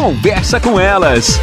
Conversa com elas.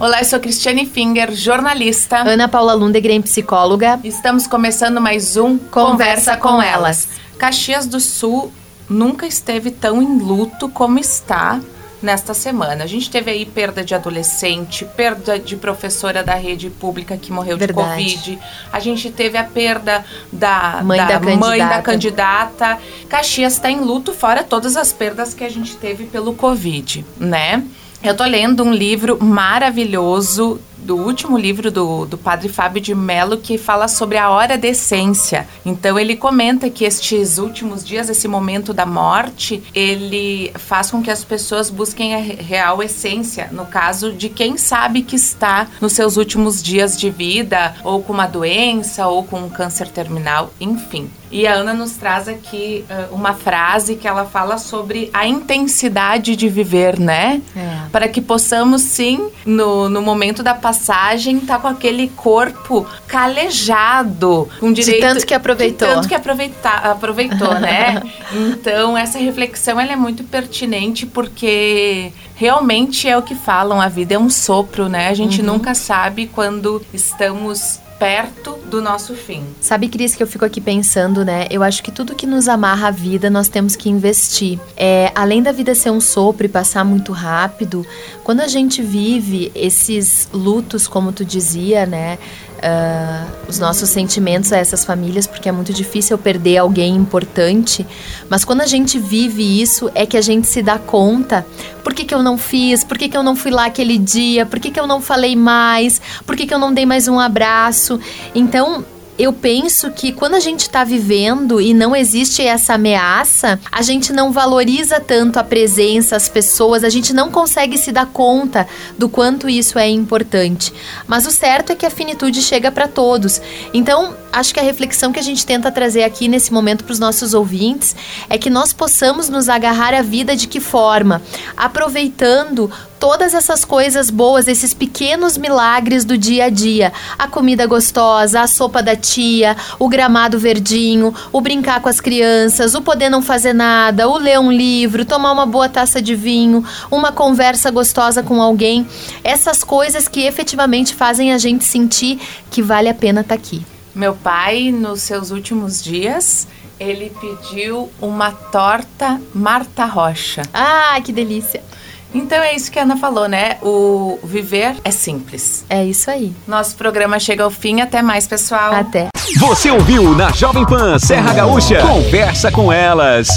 Olá, eu sou Cristiane Finger, jornalista. Ana Paula Lundegren, psicóloga. Estamos começando mais um Conversa, com, elas. Caxias do Sul nunca esteve tão em luto como está nesta semana. A gente teve aí perda de adolescente, perda de professora da rede pública que morreu Verdade. de Covid. A gente teve a perda da Mãe da mãe candidata. da candidata. Caxias está em luto, fora todas as perdas que a gente teve pelo Covid, né? Eu tô lendo um livro maravilhoso do último livro do, do padre Fábio de Mello que fala sobre a hora da essência. Então ele comenta que estes últimos dias, esse momento da morte, ele faz com que as pessoas busquem a re- real essência, no caso de quem sabe que está nos seus últimos dias de vida, ou com uma doença, ou com um câncer terminal, enfim. E a Ana nos traz aqui ah, uma frase que ela fala sobre a intensidade de viver, né? É. Para que possamos, sim, no, no momento da passagem, estar com aquele corpo calejado, com direito... tanto que aproveitou. De tanto que aproveita, aproveitou, né? Então, essa reflexão, ela é muito pertinente, porque realmente é o que falam, a vida é um sopro, né? A gente Uhum. nunca sabe quando estamos perto do nosso fim. Sabe, Cris, que eu fico aqui pensando, né? Eu acho que tudo que nos amarra à vida, nós temos que investir. É, além da vida ser um sopro e passar muito rápido, quando a gente vive esses lutos, como tu dizia, né? Ah, os nossos sentimentos a essas famílias, porque é muito difícil perder alguém importante. Mas quando a gente vive isso, é que a gente se dá conta. Por que, que eu não fiz? Por que, que eu não fui lá aquele dia? Por que, que eu não falei mais? Por que, que eu não dei mais um abraço? Então, eu penso que quando a gente está vivendo e não existe essa ameaça, a gente não valoriza tanto a presença, as pessoas, a gente não consegue se dar conta do quanto isso é importante. Mas o certo é que a finitude chega para todos. Então, acho que a reflexão que a gente tenta trazer aqui nesse momento para os nossos ouvintes é que nós possamos nos agarrar à vida de que forma? Aproveitando todas essas coisas boas, esses pequenos milagres do dia a dia. A comida gostosa, a sopa da tia, o gramado verdinho, o brincar com as crianças, o poder não fazer nada, o ler um livro, tomar uma boa taça de vinho, uma conversa gostosa com alguém. Essas coisas que efetivamente fazem a gente sentir que vale a pena estar aqui. Meu pai, nos seus últimos dias, ele pediu uma torta Marta Rocha. Ah, que delícia! Então é isso que a Ana falou, né? O viver é simples. É isso aí. Nosso programa chega ao fim. Até mais, pessoal. Até. Você ouviu na Jovem Pan Serra Gaúcha? Conversa com elas.